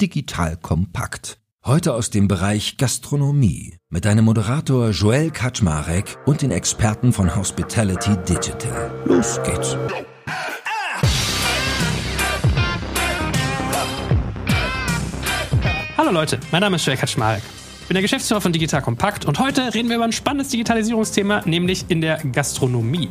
Digital Kompakt. Heute aus dem Bereich Gastronomie mit deinem Moderator Joel Kaczmarek und den Experten von Hospitality Digital. Los geht's. Hallo Leute, mein Name ist Joel Kaczmarek. Ich bin der Geschäftsführer von Digital Kompakt und heute reden wir über ein spannendes Digitalisierungsthema, nämlich in der Gastronomie.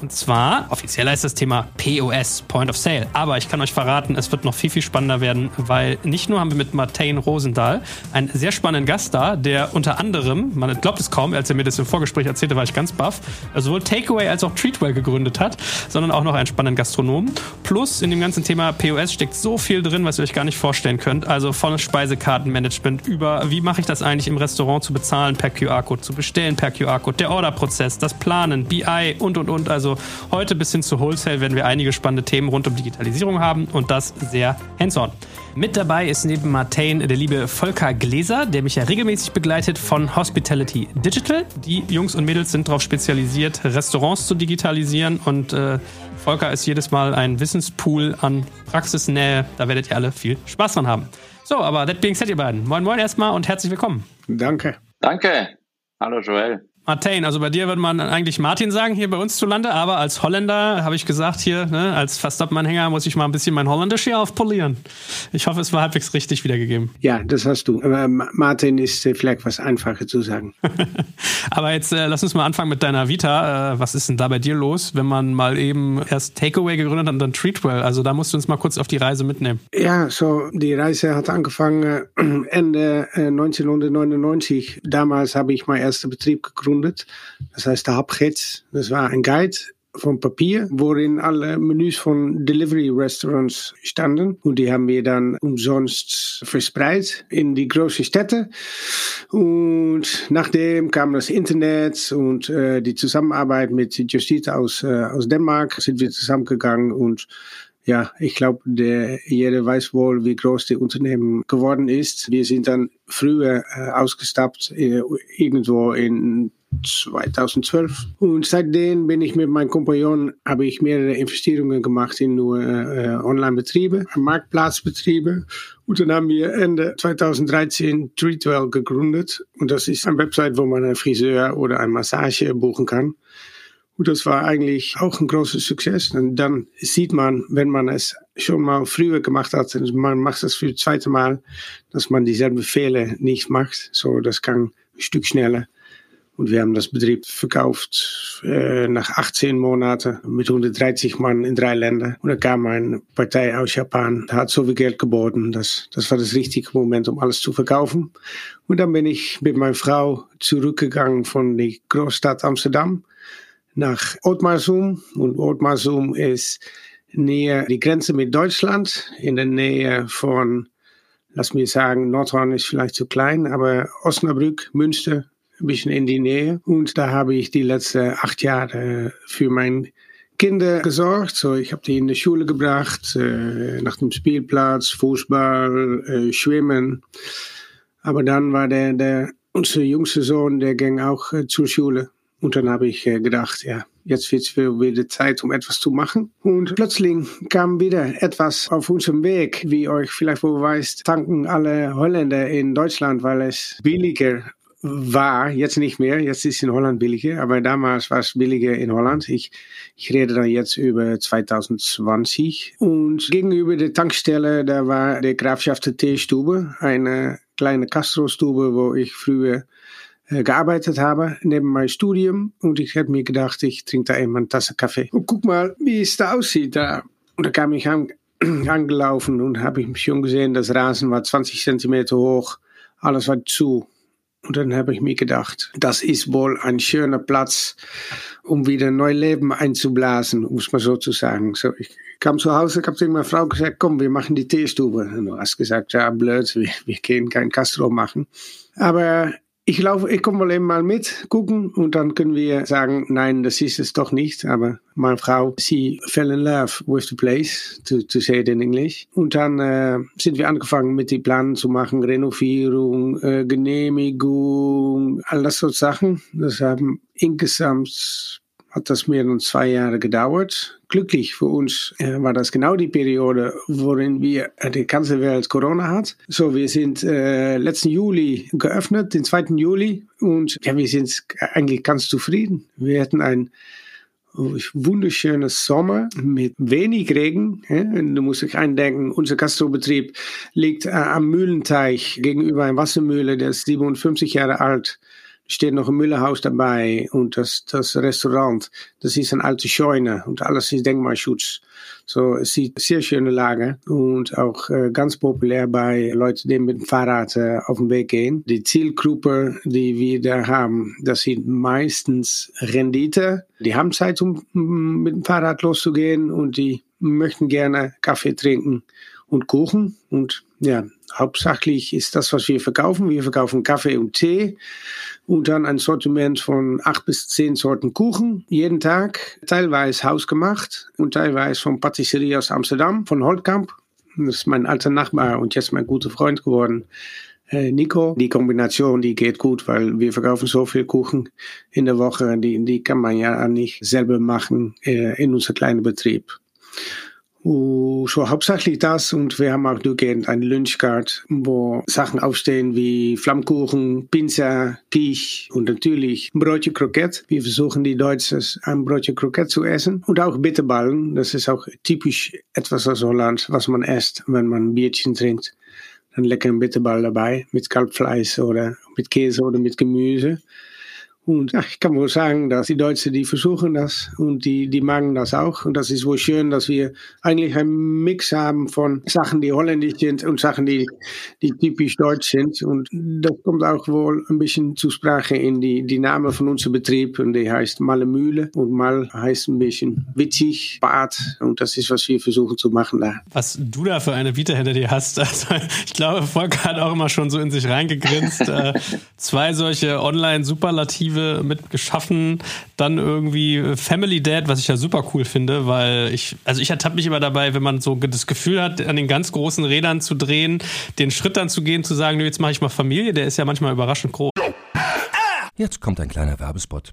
Und zwar, offiziell heißt das Thema POS, Point of Sale. Aber ich kann euch verraten, es wird noch viel, viel spannender werden, weil nicht nur haben wir mit Martin Rosendahl einen sehr spannenden Gast da, der unter anderem, man glaubt es kaum, als er mir das im Vorgespräch erzählte, war ich ganz baff, sowohl Takeaway als auch Treatwell gegründet hat, sondern auch noch einen spannenden Gastronomen. Plus in dem ganzen Thema POS steckt so viel drin, was ihr euch gar nicht vorstellen könnt. Also von Speisekartenmanagement über, wie mache ich das eigentlich im Restaurant zu bezahlen per QR-Code, zu bestellen per QR-Code, der Orderprozess, das Planen, BI und, und, und. Also heute bis hin zu Wholesale werden wir einige spannende Themen rund um Digitalisierung haben und das sehr hands-on. Mit dabei ist neben Martin der liebe Volker Gläser, der mich ja regelmäßig begleitet von Hospitality Digital. Die Jungs und Mädels sind darauf spezialisiert, Restaurants zu digitalisieren und äh, Volker ist jedes Mal ein Wissenspool an Praxisnähe. Da werdet ihr alle viel Spaß dran haben. So, aber that being said, ihr beiden. Moin, moin erstmal und herzlich willkommen. Danke. Danke. Hallo Joel. Martin, also bei dir würde man eigentlich Martin sagen, hier bei uns zu Lande, aber als Holländer habe ich gesagt, hier, ne, als Verstappen-Anhänger muss ich mal ein bisschen mein Holländisch hier aufpolieren. Ich hoffe, es war halbwegs richtig wiedergegeben. Ja, das hast du. Aber Martin ist äh, vielleicht was einfacher zu sagen. aber jetzt äh, lass uns mal anfangen mit deiner Vita. Äh, was ist denn da bei dir los, wenn man mal eben erst Takeaway gegründet hat und dann Treatwell? Also da musst du uns mal kurz auf die Reise mitnehmen. Ja, so die Reise hat angefangen äh, Ende 1999. Äh, Damals habe ich meinen ersten Betrieb gegründet gegründet. Das heißt, der Hubgids. Das war ein Guide von Papier, worin alle Menüs von Delivery Restaurants standen. Und die haben wir dann umsonst verspreid in die großen Städte. Und nachdem kam das Internet und äh, die Zusammenarbeit mit Justiz aus, äh, aus Dänemark, sind wir zusammengegangen und ja, ich glaube, jeder weiß wohl, wie groß die Unternehmen geworden ist. Wir sind dann früher äh, ausgestappt, äh, irgendwo in 2012. Und seitdem bin ich mit meinem Kompagnon, habe ich mehrere Investierungen gemacht in nur äh, Online-Betriebe, Marktplatzbetriebe. Und dann haben wir Ende 2013 Treatwell gegründet. Und das ist eine Website, wo man einen Friseur oder eine Massage buchen kann. Und das war eigentlich auch ein großer Success. Und dann sieht man, wenn man es schon mal früher gemacht hat, und man macht das für das zweite Mal, dass man dieselben Fehler nicht macht. So, das kann ein Stück schneller. Und wir haben das Betrieb verkauft äh, nach 18 Monaten mit 130 Mann in drei Ländern. Und da kam eine Partei aus Japan, hat so viel Geld geboten. Das, das war das richtige Moment, um alles zu verkaufen. Und dann bin ich mit meiner Frau zurückgegangen von der Großstadt Amsterdam nach Ootmarsum. Und Ootmarsum ist näher die Grenze mit Deutschland, in der Nähe von, lass mich sagen, Nordhorn ist vielleicht zu klein, aber Osnabrück, Münster, ein bisschen in die Nähe. Und da habe ich die letzten acht Jahre für mein Kinder gesorgt. So, ich habe die in die Schule gebracht, äh, nach dem Spielplatz, Fußball, äh, Schwimmen. Aber dann war der, der unser jüngste Sohn, der ging auch äh, zur Schule. Und dann habe ich äh, gedacht, ja, jetzt wird es wieder Zeit, um etwas zu machen. Und plötzlich kam wieder etwas auf unserem Weg. Wie euch vielleicht wohl weißt, tanken alle Holländer in Deutschland, weil es billiger war, jetzt nicht mehr, jetzt ist in Holland billiger, aber damals war es billiger in Holland. Ich, ich rede dann jetzt über 2020. Und gegenüber der Tankstelle, da war der Grafschaft der Teestube, eine kleine Castrostube, wo ich früher äh, gearbeitet habe, neben meinem Studium. Und ich habe mir gedacht, ich trinke da eben eine Tasse Kaffee. Und guck mal, wie es da aussieht da. Und da kam ich an, angelaufen und habe ich schon gesehen, das Rasen war 20 Zentimeter hoch, alles war zu. Und dann habe ich mir gedacht, das ist wohl ein schöner Platz, um wieder neu Leben einzublasen, um es mal so zu sagen. So, ich kam zu Hause, ich habe zu meiner Frau gesagt, komm, wir machen die Teestube. Und du hast gesagt, ja, blöd, wir, wir können kein Castro machen. Aber ich laufe, ich komme mal eben mal mit, gucken und dann können wir sagen, nein, das ist es doch nicht. Aber meine Frau, sie fell in love with the place, to, to say it in English. Und dann äh, sind wir angefangen mit die Planen zu machen, Renovierung, äh, Genehmigung, all das so Sachen. Das haben insgesamt hat das mehr als zwei Jahre gedauert. Glücklich für uns äh, war das genau die Periode, worin wir äh, die ganze Welt Corona hat. So, wir sind äh, letzten Juli geöffnet, den 2. Juli, und ja, wir sind eigentlich ganz zufrieden. Wir hatten ein wunderschönes Sommer mit wenig Regen. Du musst dich eindenken, unser Gastrobetrieb liegt äh, am Mühlenteich gegenüber einer Wassermühle, der ist 57 Jahre alt steht noch ein Müllerhaus dabei und das, das Restaurant, das ist ein alte Scheune und alles ist Denkmalschutz. So, es sieht sehr schöne Lage und auch äh, ganz populär bei Leuten, die mit dem Fahrrad äh, auf den Weg gehen. Die Zielgruppe, die wir da haben, das sind meistens Rendite. Die haben Zeit, um mit dem Fahrrad loszugehen und die möchten gerne Kaffee trinken und Kuchen und ja, hauptsächlich ist das, was wir verkaufen. Wir verkaufen Kaffee und Tee und dann ein Sortiment von acht bis zehn Sorten Kuchen jeden Tag, teilweise hausgemacht und teilweise von Patisserie aus Amsterdam, von Holtkamp. Das ist mein alter Nachbar und jetzt mein guter Freund geworden. Äh, Nico, die Kombination, die geht gut, weil wir verkaufen so viel Kuchen in der Woche, die, die kann man ja nicht selber machen äh, in unser kleinen Betrieb. So hauptsächlich das und wir haben auch durchgehend eine Lunchcard, wo Sachen aufstehen wie Flammkuchen, Pizza, Quiche und natürlich Brotje Kroket. Wir versuchen die Deutschen ein Brotje Kroket zu essen und auch Bitterballen. Das ist auch typisch etwas aus Holland, was man isst, wenn man ein Bierchen trinkt. Dann lecker ein Bitterball dabei mit Kalbfleisch oder mit Käse oder mit Gemüse. Und ja, ich kann wohl sagen, dass die Deutschen, die versuchen das und die, die magen das auch. Und das ist wohl schön, dass wir eigentlich einen Mix haben von Sachen, die holländisch sind und Sachen, die, die typisch deutsch sind. Und das kommt auch wohl ein bisschen zur Sprache in die, die Name von unserem Betrieb. Und die heißt Malle Mühle. Und Mal heißt ein bisschen witzig, Bad. Und das ist, was wir versuchen zu machen da. Was du da für eine Vita hinter dir hast. Also, ich glaube, Volker hat auch immer schon so in sich reingegrinst. äh, zwei solche Online-Superlative Perspektive mit geschaffen. Dann irgendwie Family Dad, was ich ja super cool finde, weil ich, also ich ertappe mich immer dabei, wenn man so das Gefühl hat, an den ganz großen Rädern zu drehen, den Schritt dann zu gehen, zu sagen, jetzt mache ich mal Familie, der ist ja manchmal überraschend groß. Jetzt kommt ein kleiner Werbespot.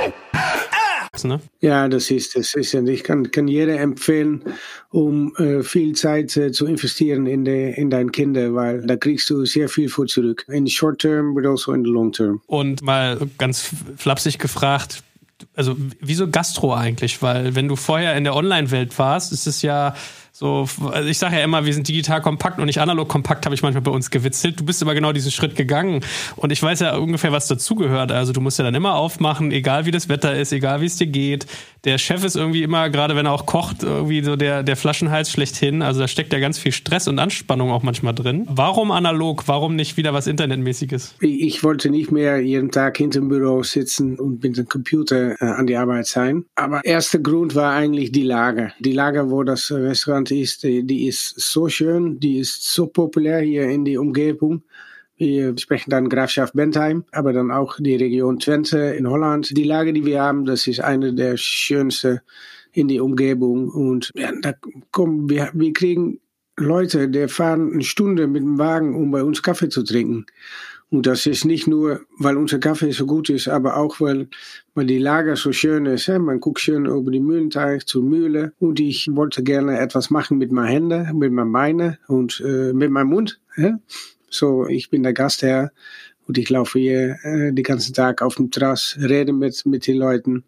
Ne? Ja, das ist es. Ist, ich kann, kann jeder empfehlen, um äh, viel Zeit äh, zu investieren in, de, in deine Kinder, weil da kriegst du sehr viel für zurück. In the short term, but also in the long term. Und mal ganz flapsig gefragt, also wieso Gastro eigentlich? Weil wenn du vorher in der Online-Welt warst, ist es ja so, also ich sage ja immer, wir sind digital kompakt und nicht analog kompakt, habe ich manchmal bei uns gewitzelt. Du bist aber genau diesen Schritt gegangen. Und ich weiß ja ungefähr, was dazugehört. Also du musst ja dann immer aufmachen, egal wie das Wetter ist, egal wie es dir geht. Der Chef ist irgendwie immer, gerade wenn er auch kocht, irgendwie so der, der Flaschenhals schlechthin. Also da steckt ja ganz viel Stress und Anspannung auch manchmal drin. Warum analog? Warum nicht wieder was Internetmäßiges? Ich wollte nicht mehr jeden Tag hinter dem Büro sitzen und mit dem Computer äh, an die Arbeit sein. Aber erster Grund war eigentlich die Lage. Die Lage, wo das Restaurant ist, die ist so schön, die ist so populär hier in die Umgebung. Wir sprechen dann Grafschaft Bentheim, aber dann auch die Region Twente in Holland. Die Lage, die wir haben, das ist eine der schönsten in die Umgebung. Und ja, da kommen wir, wir kriegen Leute, die fahren eine Stunde mit dem Wagen, um bei uns Kaffee zu trinken. Und das ist nicht nur, weil unser Kaffee so gut ist, aber auch, weil, weil die Lager so schön ist. Hè? Man guckt schön über die Mühlenteich zur Mühle. Und ich wollte gerne etwas machen mit meinen Händen, mit meinen Beinen und äh, mit meinem Mund. Hè? So, ich bin der Gastherr und ich laufe hier äh, den ganzen Tag auf dem Terrass, rede mit, mit den Leuten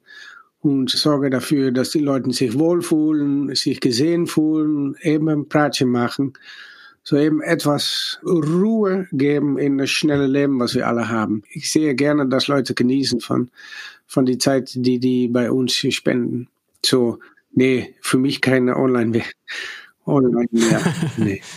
und sorge dafür, dass die Leute sich wohlfühlen, sich gesehen fühlen, eben ein Pratchen machen so eben etwas Ruhe geben in das schnelle Leben, was wir alle haben. Ich sehe gerne, dass Leute genießen von, von die Zeit, die die bei uns spenden. So, nee, für mich keine Online, Online mehr. Nee.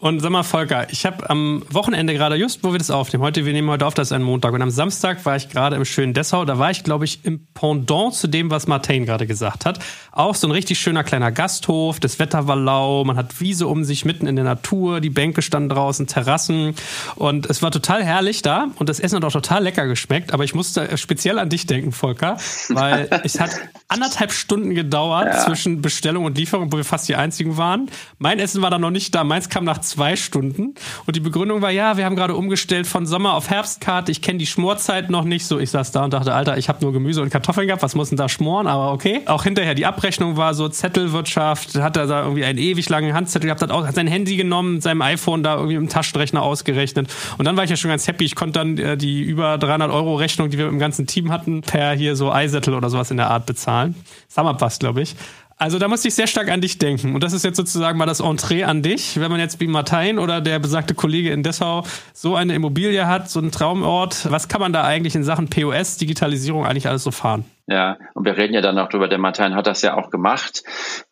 Und sag mal, Volker, ich habe am Wochenende gerade, just wo wir das aufnehmen, heute, wir nehmen heute auf, das ist ein Montag. Und am Samstag war ich gerade im schönen Dessau. Da war ich, glaube ich, im Pendant zu dem, was Martin gerade gesagt hat. Auch so ein richtig schöner kleiner Gasthof. Das Wetter war lau. Man hat Wiese um sich mitten in der Natur. Die Bänke standen draußen, Terrassen. Und es war total herrlich da. Und das Essen hat auch total lecker geschmeckt. Aber ich musste speziell an dich denken, Volker, weil es hat anderthalb Stunden gedauert ja. zwischen Bestellung und Lieferung, wo wir fast die einzigen waren. Mein Essen war dann noch nicht da. Meins kam nach zwei Stunden. Und die Begründung war, ja, wir haben gerade umgestellt von Sommer auf Herbstkarte. Ich kenne die Schmorzeit noch nicht. So, ich saß da und dachte, Alter, ich habe nur Gemüse und Kartoffeln gehabt. Was muss denn da schmoren? Aber okay. Auch hinterher die Abrechnung war so Zettelwirtschaft. Hat er da irgendwie einen ewig langen Handzettel gehabt, hat auch hat sein Handy genommen, seinem iPhone da irgendwie im Taschenrechner ausgerechnet. Und dann war ich ja schon ganz happy. Ich konnte dann äh, die über 300 Euro Rechnung, die wir im ganzen Team hatten, per hier so iSettle oder sowas in der Art bezahlen. Summerpass, glaube ich. Also da musste ich sehr stark an dich denken. Und das ist jetzt sozusagen mal das Entree an dich. Wenn man jetzt wie Martin oder der besagte Kollege in Dessau so eine Immobilie hat, so einen Traumort, was kann man da eigentlich in Sachen POS, Digitalisierung eigentlich alles so fahren? Ja, und wir reden ja dann auch drüber, der Martin hat das ja auch gemacht.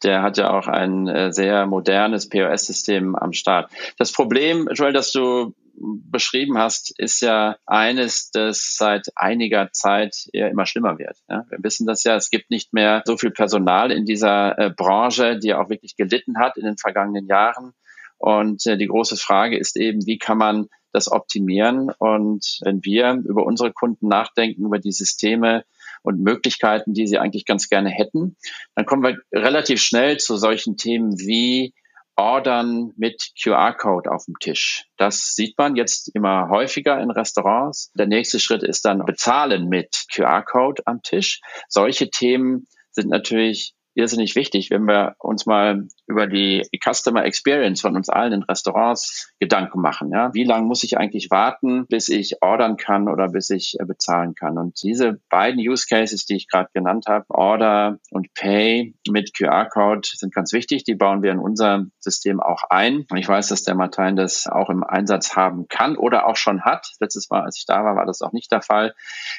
Der hat ja auch ein äh, sehr modernes POS-System am Start. Das Problem, Joel, dass du beschrieben hast, ist ja eines, das seit einiger Zeit eher immer schlimmer wird. Ja, wir wissen das ja, es gibt nicht mehr so viel Personal in dieser äh, Branche, die auch wirklich gelitten hat in den vergangenen Jahren. Und äh, die große Frage ist eben, wie kann man das optimieren? Und wenn wir über unsere Kunden nachdenken, über die Systeme und Möglichkeiten, die sie eigentlich ganz gerne hätten, dann kommen wir relativ schnell zu solchen Themen wie Ordern mit QR-Code auf dem Tisch. Das sieht man jetzt immer häufiger in Restaurants. Der nächste Schritt ist dann Bezahlen mit QR-Code am Tisch. Solche Themen sind natürlich irrsinnig wichtig, wenn wir uns mal über die Customer Experience von uns allen in Restaurants Gedanken machen. Ja? Wie lange muss ich eigentlich warten, bis ich ordern kann oder bis ich äh, bezahlen kann? Und diese beiden Use Cases, die ich gerade genannt habe, Order und Pay mit QR-Code, sind ganz wichtig. Die bauen wir in unser System auch ein. Und ich weiß, dass der Martin das auch im Einsatz haben kann oder auch schon hat. Letztes Mal, als ich da war, war das auch nicht der Fall.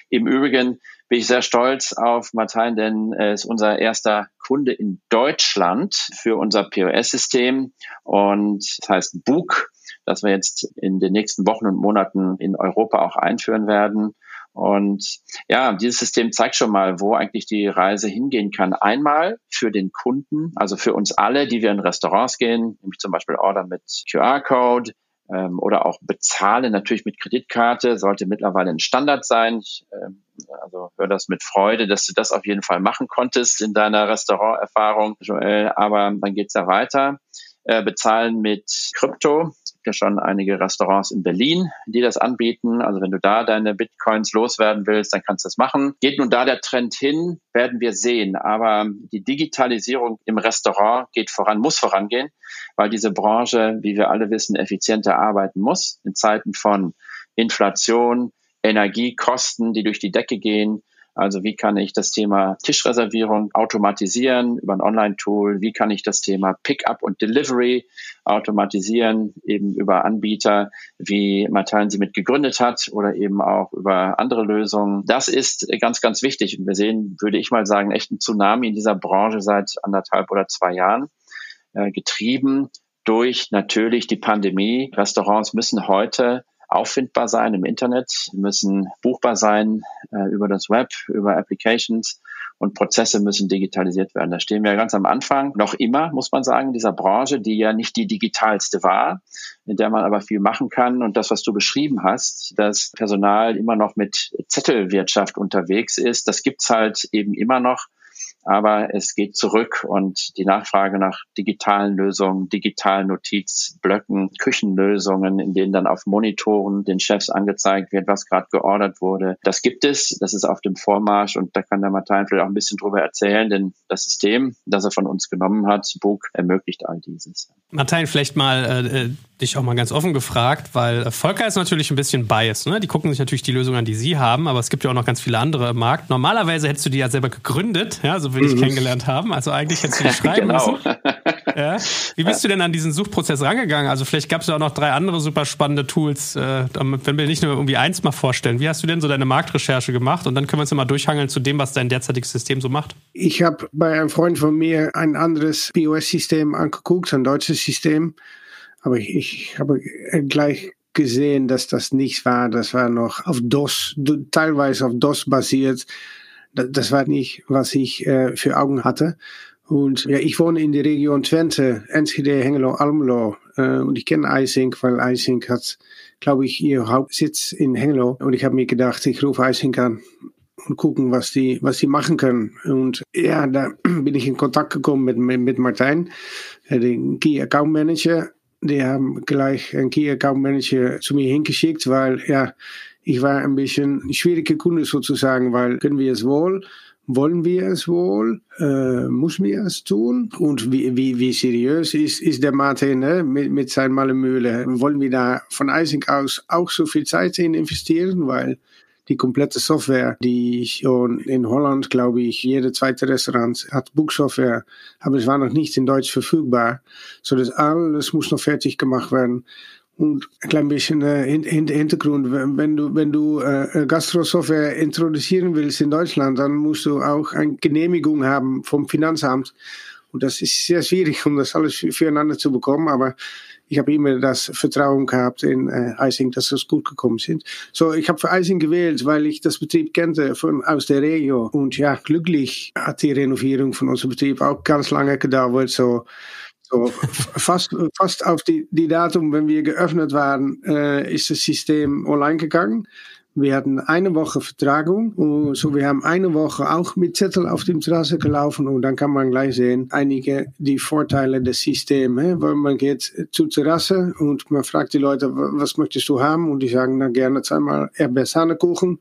Im Übrigen bin ich sehr stolz auf Martin, denn er ist unser erster Kunde in Deutschland für unser POS-System und das heißt Book, das wir jetzt in den nächsten Wochen und Monaten in Europa auch einführen werden. Und ja, dieses System zeigt schon mal, wo eigentlich die Reise hingehen kann. Einmal für den Kunden, also für uns alle, die wir in Restaurants gehen, nämlich zum Beispiel Order mit QR-Code, ähm, oder auch bezahlen natürlich mit Kreditkarte sollte mittlerweile ein Standard sein. Ich ähm, also höre das mit Freude, dass du das auf jeden Fall machen konntest in deiner Restauranterfahrung, Joel. Aber dann geht's ja weiter. Äh, bezahlen mit Krypto. Ja schon einige Restaurants in Berlin, die das anbieten. Also wenn du da deine Bitcoins loswerden willst, dann kannst du das machen. Geht nun da der Trend hin, werden wir sehen. Aber die Digitalisierung im Restaurant geht voran, muss vorangehen, weil diese Branche, wie wir alle wissen, effizienter arbeiten muss in Zeiten von Inflation, Energiekosten, die durch die Decke gehen, also wie kann ich das Thema Tischreservierung automatisieren über ein Online-Tool? Wie kann ich das Thema Pickup und Delivery automatisieren, eben über Anbieter, wie Martin sie mit gegründet hat oder eben auch über andere Lösungen? Das ist ganz, ganz wichtig. Und wir sehen, würde ich mal sagen, echt einen Tsunami in dieser Branche seit anderthalb oder zwei Jahren, äh, getrieben durch natürlich die Pandemie. Restaurants müssen heute auffindbar sein im Internet, müssen buchbar sein äh, über das Web, über Applications und Prozesse müssen digitalisiert werden. Da stehen wir ganz am Anfang, noch immer, muss man sagen, dieser Branche, die ja nicht die digitalste war, in der man aber viel machen kann. Und das, was du beschrieben hast, dass Personal immer noch mit Zettelwirtschaft unterwegs ist, das gibt's halt eben immer noch. Aber es geht zurück und die Nachfrage nach digitalen Lösungen, digitalen Notizblöcken, Küchenlösungen, in denen dann auf Monitoren den Chefs angezeigt wird, was gerade geordert wurde, das gibt es, das ist auf dem Vormarsch und da kann der Martin vielleicht auch ein bisschen drüber erzählen, denn das System, das er von uns genommen hat, Book, ermöglicht all dieses. Martin, vielleicht mal äh, äh dich auch mal ganz offen gefragt, weil Volker ist natürlich ein bisschen biased. Ne? Die gucken sich natürlich die Lösung an, die sie haben, aber es gibt ja auch noch ganz viele andere im Markt. Normalerweise hättest du die ja selber gegründet, ja, so will ich mhm. kennengelernt haben. Also eigentlich hättest du die schreiben genau. müssen. Ja? Wie bist du denn an diesen Suchprozess rangegangen? Also vielleicht gab es ja auch noch drei andere super spannende Tools, äh, wenn wir nicht nur irgendwie eins mal vorstellen. Wie hast du denn so deine Marktrecherche gemacht? Und dann können wir uns ja mal durchhangeln zu dem, was dein derzeitiges System so macht. Ich habe bei einem Freund von mir ein anderes POS-System angeguckt, ein deutsches System. Aber ich, ich habe gleich gesehen, dass das nichts war. Das war noch auf DOS, teilweise auf DOS basiert. Das war nicht, was ich äh, für Augen hatte. Und ja, ich wohne in der Region Twente, Enschede, Hengelo, Almelo. Äh, und ich kenne Eisink, weil Eisink hat, glaube ich, ihr Hauptsitz in Hengelo. Und ich habe mir gedacht, ich rufe Eisink an und gucken, was die, was die machen können. Und ja, da bin ich in Kontakt gekommen mit, mit, mit Martijn, den Key Account Manager. Die haben gleich einen Key Account Manager zu mir hingeschickt, weil ja, ich war ein bisschen schwierige Kunde sozusagen, weil können wir es wohl, wollen wir es wohl, äh, muss wir es tun? Und wie, wie, wie seriös ist, ist der Martin ne, mit, mit seinen Malemühle? Wollen wir da von Eising aus auch so viel Zeit in investieren, weil die komplette Software, die schon in Holland, glaube ich, jede zweite Restaurant hat Buchsoftware, aber es war noch nicht in Deutsch verfügbar. So das alles muss noch fertig gemacht werden. Und ein klein bisschen äh, Hintergrund, wenn du, wenn du äh, Gastro-Software introduzieren willst in Deutschland, dann musst du auch eine Genehmigung haben vom Finanzamt. Und das ist sehr schwierig, um das alles füreinander zu bekommen. Aber ich habe immer das Vertrauen gehabt in äh, Eising, dass das gut gekommen sind. So, ich habe für Eising gewählt, weil ich das Betrieb kannte von aus der Regio. Und ja, glücklich hat die Renovierung von unserem Betrieb auch ganz lange gedauert. So, so fast, fast auf die, die Datum, wenn wir geöffnet waren, äh, ist das System online gegangen. Wir hatten eine Woche Vertragung. Und so, wir haben eine Woche auch mit Zettel auf dem Terrasse gelaufen und dann kann man gleich sehen, einige die Vorteile des Systems. Weil man geht zur Terrasse und man fragt die Leute, was möchtest du haben? Und die sagen dann gerne zweimal Erdbeersahne-Kuchen.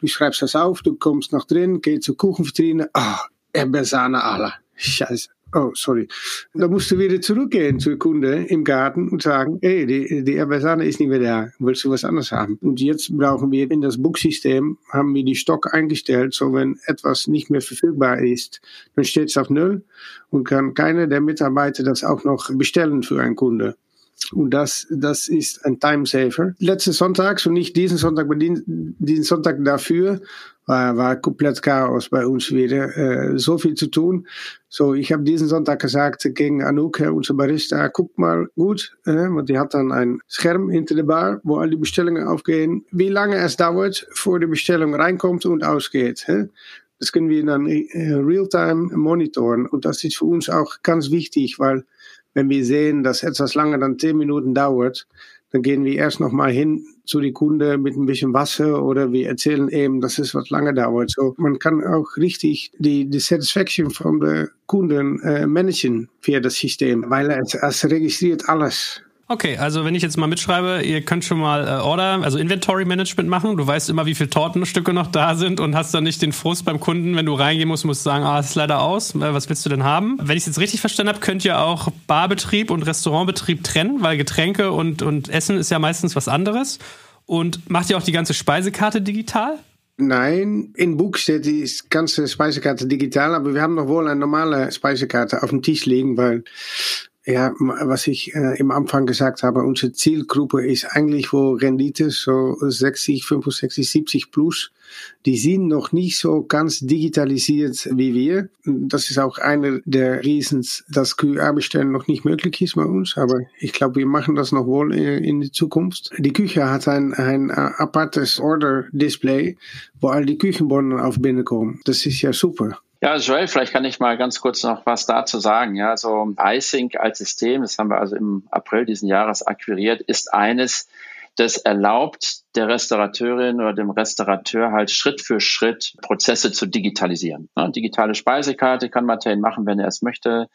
Du schreibst das auf, du kommst nach drin, gehst zur Kuchenvitrine. Ah, oh, Erdbeersahne alle. Scheiße. Oh, sorry. Da musst du wieder zurückgehen zur Kunde im Garten und sagen, hey, die, die Erbesane ist nicht mehr da. Willst du was anderes haben? Und jetzt brauchen wir in das Buchsystem, haben wir die Stock eingestellt, so wenn etwas nicht mehr verfügbar ist, dann steht es auf Null und kann keiner der Mitarbeiter das auch noch bestellen für einen Kunde. Und das, das ist ein Timesaver. Letzten Sonntag, so nicht diesen Sonntag, aber diesen Sonntag dafür, war, war komplett Chaos bei uns wieder. Äh, so viel zu tun. So, ich habe diesen Sonntag gesagt gegen Anouk, unser Barista, guck mal gut, äh, want die hat dann ein Scherm hinter der Bar, wo all die Bestellungen aufgehen, wie lange es dauert, vor die Bestellung reinkommt und ausgeht. Hè? Das können wir dann äh, real-time monitoren. Und das ist für uns auch ganz wichtig, weil wenn wir sehen, dass etwas lange dann zehn Minuten dauert, dann gehen wir erst noch mal hin zu die Kunde mit ein bisschen Wasser oder wir erzählen eben, dass es was lange dauert. So, man kann auch richtig die, die Satisfaction von der Kunden äh, managen via das System, weil es, es registriert alles. Okay, also wenn ich jetzt mal mitschreibe, ihr könnt schon mal äh, Order, also Inventory Management machen. Du weißt immer, wie viele Tortenstücke noch da sind und hast dann nicht den Frust beim Kunden, wenn du reingehen musst, musst du sagen, ah, es ist leider aus. Äh, was willst du denn haben? Wenn ich es jetzt richtig verstanden habe, könnt ihr auch Barbetrieb und Restaurantbetrieb trennen, weil Getränke und, und Essen ist ja meistens was anderes. Und macht ihr auch die ganze Speisekarte digital? Nein, in Buch steht die ganze Speisekarte digital, aber wir haben noch wohl eine normale Speisekarte auf dem Tisch liegen, weil ja, was ich äh, im Anfang gesagt habe, unsere Zielgruppe ist eigentlich wo Rendite so 60, 65, 70 plus. Die sind noch nicht so ganz digitalisiert wie wir. Das ist auch einer der Reasons, dass QR-Bestellen noch nicht möglich ist bei uns. Aber ich glaube, wir machen das noch wohl in, in die Zukunft. Die Küche hat ein, ein apartes Order-Display, wo all die Küchenbonnen auf binnen kommen. Das ist ja super. Ja, Joel, vielleicht kann ich mal ganz kurz noch was dazu sagen. Ja, so iSync als System, das haben wir also im April diesen Jahres akquiriert, ist eines das erlaubt der Restaurateurin oder dem Restaurateur halt Schritt für Schritt Prozesse zu digitalisieren. Ja, digitale Speisekarte kann Martin machen, wenn er es möchte.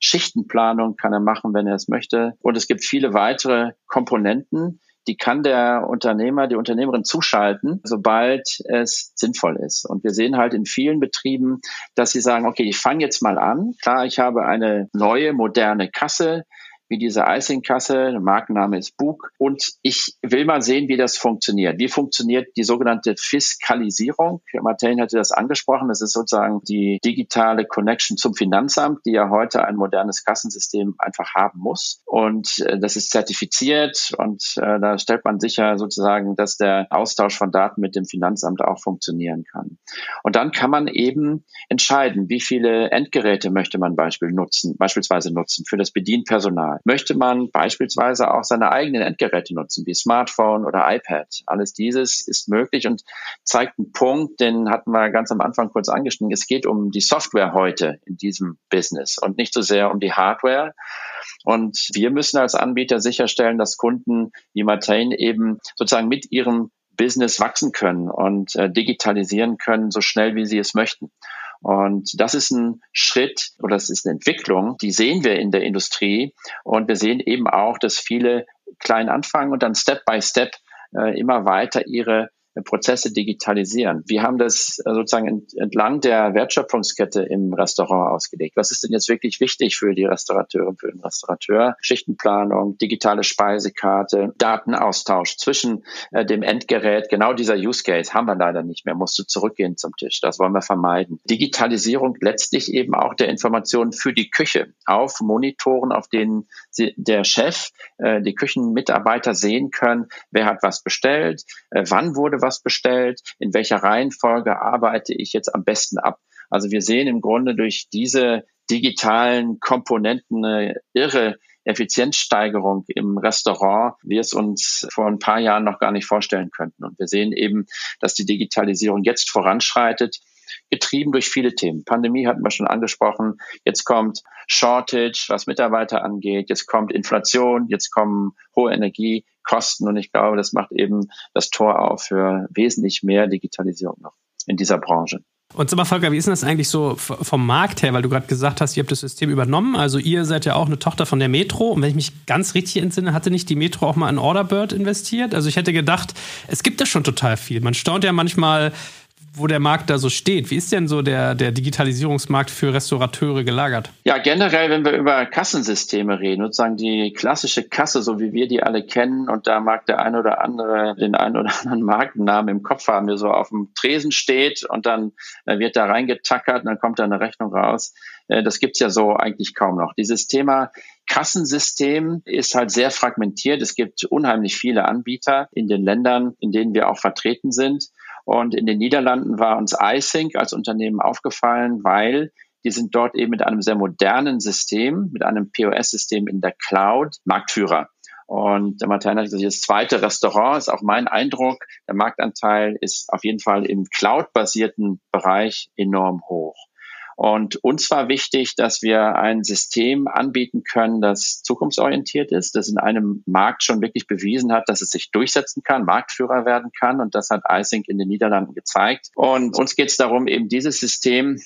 Schichtenplanung kann er machen, wenn er es möchte. Und es gibt viele weitere Komponenten, die kann der Unternehmer, die Unternehmerin zuschalten, sobald es sinnvoll ist. Und wir sehen halt in vielen Betrieben, dass sie sagen, okay, ich fange jetzt mal an. Klar, ich habe eine neue, moderne Kasse wie diese Icing-Kasse. Der Markenname ist Book. Und ich will mal sehen, wie das funktioniert. Wie funktioniert die sogenannte Fiskalisierung? Martin hatte das angesprochen. Das ist sozusagen die digitale Connection zum Finanzamt, die ja heute ein modernes Kassensystem einfach haben muss. Und äh, das ist zertifiziert und äh, da stellt man sicher sozusagen, dass der Austausch von Daten mit dem Finanzamt auch funktionieren kann. Und dann kann man eben entscheiden, wie viele Endgeräte möchte man Beispiel nutzen, beispielsweise nutzen für das Bedienpersonal möchte man beispielsweise auch seine eigenen Endgeräte nutzen, wie Smartphone oder iPad. Alles dieses ist möglich und zeigt einen Punkt, den hatten wir ganz am Anfang kurz angeschnitten. Es geht um die Software heute in diesem Business und nicht so sehr um die Hardware. Und wir müssen als Anbieter sicherstellen, dass Kunden wie Martain eben sozusagen mit ihrem Business wachsen können und äh, digitalisieren können, so schnell wie sie es möchten. Und das ist ein Schritt oder das ist eine Entwicklung, die sehen wir in der Industrie. Und wir sehen eben auch, dass viele klein anfangen und dann Step by Step äh, immer weiter ihre Prozesse digitalisieren. Wir haben das äh, sozusagen entlang der Wertschöpfungskette im Restaurant ausgelegt. Was ist denn jetzt wirklich wichtig für die Restaurateurin, für den Restaurateur? Schichtenplanung, digitale Speisekarte, Datenaustausch zwischen äh, dem Endgerät. Genau dieser Use Case haben wir leider nicht mehr. Musst du zurückgehen zum Tisch. Das wollen wir vermeiden. Digitalisierung letztlich eben auch der Informationen für die Küche auf Monitoren, auf denen sie, der Chef, äh, die Küchenmitarbeiter sehen können, wer hat was bestellt, äh, wann wurde was bestellt, in welcher Reihenfolge arbeite ich jetzt am besten ab. Also wir sehen im Grunde durch diese digitalen Komponenten eine irre Effizienzsteigerung im Restaurant, wie es uns vor ein paar Jahren noch gar nicht vorstellen könnten. Und wir sehen eben, dass die Digitalisierung jetzt voranschreitet getrieben durch viele Themen. Pandemie hatten wir schon angesprochen. Jetzt kommt Shortage, was Mitarbeiter angeht. Jetzt kommt Inflation. Jetzt kommen hohe Energiekosten. Und ich glaube, das macht eben das Tor auf für wesentlich mehr Digitalisierung noch in dieser Branche. Und sag mal, Volker, wie ist denn das eigentlich so vom Markt her? Weil du gerade gesagt hast, ihr habt das System übernommen. Also ihr seid ja auch eine Tochter von der Metro. Und wenn ich mich ganz richtig entsinne, hatte nicht die Metro auch mal in Orderbird investiert? Also ich hätte gedacht, es gibt da schon total viel. Man staunt ja manchmal, wo der Markt da so steht. Wie ist denn so der, der Digitalisierungsmarkt für Restaurateure gelagert? Ja, generell, wenn wir über Kassensysteme reden, sozusagen die klassische Kasse, so wie wir die alle kennen, und da mag der ein oder andere den einen oder anderen Markennamen im Kopf haben, der so auf dem Tresen steht und dann äh, wird da reingetackert und dann kommt da eine Rechnung raus. Äh, das gibt's ja so eigentlich kaum noch. Dieses Thema Kassensystem ist halt sehr fragmentiert. Es gibt unheimlich viele Anbieter in den Ländern, in denen wir auch vertreten sind. Und in den Niederlanden war uns iSync als Unternehmen aufgefallen, weil die sind dort eben mit einem sehr modernen System, mit einem POS-System in der Cloud Marktführer. Und der Martin hat gesagt, das zweite Restaurant ist auch mein Eindruck. Der Marktanteil ist auf jeden Fall im Cloud-basierten Bereich enorm hoch. Und uns war wichtig, dass wir ein System anbieten können, das zukunftsorientiert ist, das in einem Markt schon wirklich bewiesen hat, dass es sich durchsetzen kann, Marktführer werden kann. Und das hat iSync in den Niederlanden gezeigt. Und uns geht es darum, eben dieses System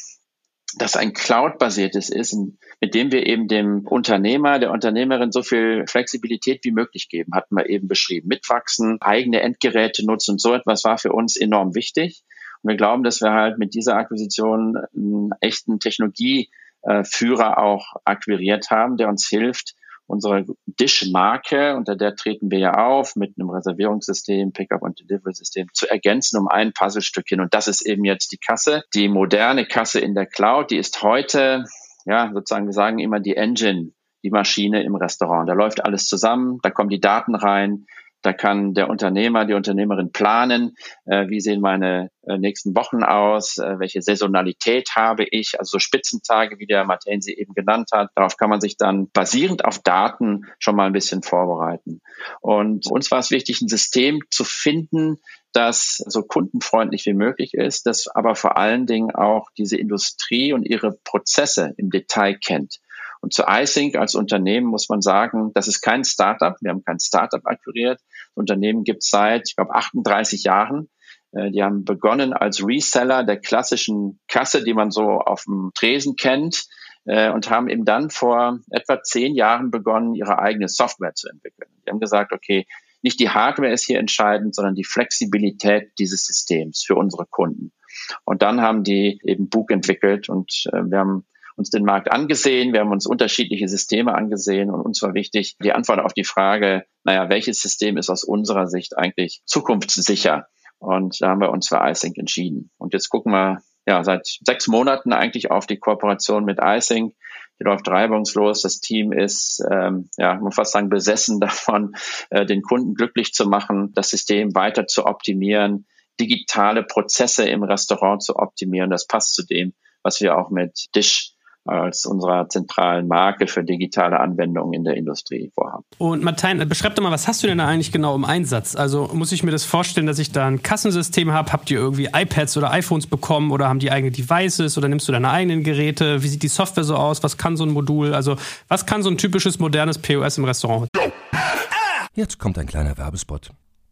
das ein Cloud-basiertes ist, mit dem wir eben dem Unternehmer, der Unternehmerin so viel Flexibilität wie möglich geben, hatten wir eben beschrieben. Mitwachsen, eigene Endgeräte nutzen und so etwas war für uns enorm wichtig. Und wir glauben, dass wir halt mit dieser Akquisition einen echten Technologieführer auch akquiriert haben, der uns hilft, unsere Dish-Marke, unter der treten wir ja auf, mit einem Reservierungssystem, Pickup- und Delivery-System zu ergänzen um ein Puzzlestückchen. Und das ist eben jetzt die Kasse. Die moderne Kasse in der Cloud, die ist heute, ja, sozusagen, wir sagen immer die Engine, die Maschine im Restaurant. Da läuft alles zusammen, da kommen die Daten rein, da kann der Unternehmer, die Unternehmerin planen, äh, wie sehen meine äh, nächsten Wochen aus, äh, welche Saisonalität habe ich, also so Spitzentage, wie der Martin sie eben genannt hat. Darauf kann man sich dann basierend auf Daten schon mal ein bisschen vorbereiten. Und uns war es wichtig, ein System zu finden, das so kundenfreundlich wie möglich ist, das aber vor allen Dingen auch diese Industrie und ihre Prozesse im Detail kennt. Und zu iSync als Unternehmen muss man sagen, das ist kein Startup. Wir haben kein Startup akquiriert. Das Unternehmen gibt es seit, ich glaube, 38 Jahren. Äh, die haben begonnen als Reseller der klassischen Kasse, die man so auf dem Tresen kennt, äh, und haben eben dann vor etwa zehn Jahren begonnen, ihre eigene Software zu entwickeln. Die haben gesagt, okay, nicht die Hardware ist hier entscheidend, sondern die Flexibilität dieses Systems für unsere Kunden. Und dann haben die eben Book entwickelt und äh, wir haben uns den Markt angesehen, wir haben uns unterschiedliche Systeme angesehen und uns war wichtig die Antwort auf die Frage, naja, welches System ist aus unserer Sicht eigentlich zukunftssicher? Und da haben wir uns für iSync entschieden. Und jetzt gucken wir ja seit sechs Monaten eigentlich auf die Kooperation mit iSync. Die läuft reibungslos. Das Team ist, ähm, ja, man fast sagen, besessen davon, äh, den Kunden glücklich zu machen, das System weiter zu optimieren, digitale Prozesse im Restaurant zu optimieren. Das passt zu dem, was wir auch mit Dish als unserer zentralen Marke für digitale Anwendungen in der Industrie vorhaben. Und Martin, beschreib doch mal, was hast du denn da eigentlich genau im Einsatz? Also muss ich mir das vorstellen, dass ich da ein Kassensystem habe? Habt ihr irgendwie iPads oder iPhones bekommen oder haben die eigene Devices oder nimmst du deine eigenen Geräte? Wie sieht die Software so aus? Was kann so ein Modul? Also was kann so ein typisches modernes POS im Restaurant? Jetzt kommt ein kleiner Werbespot.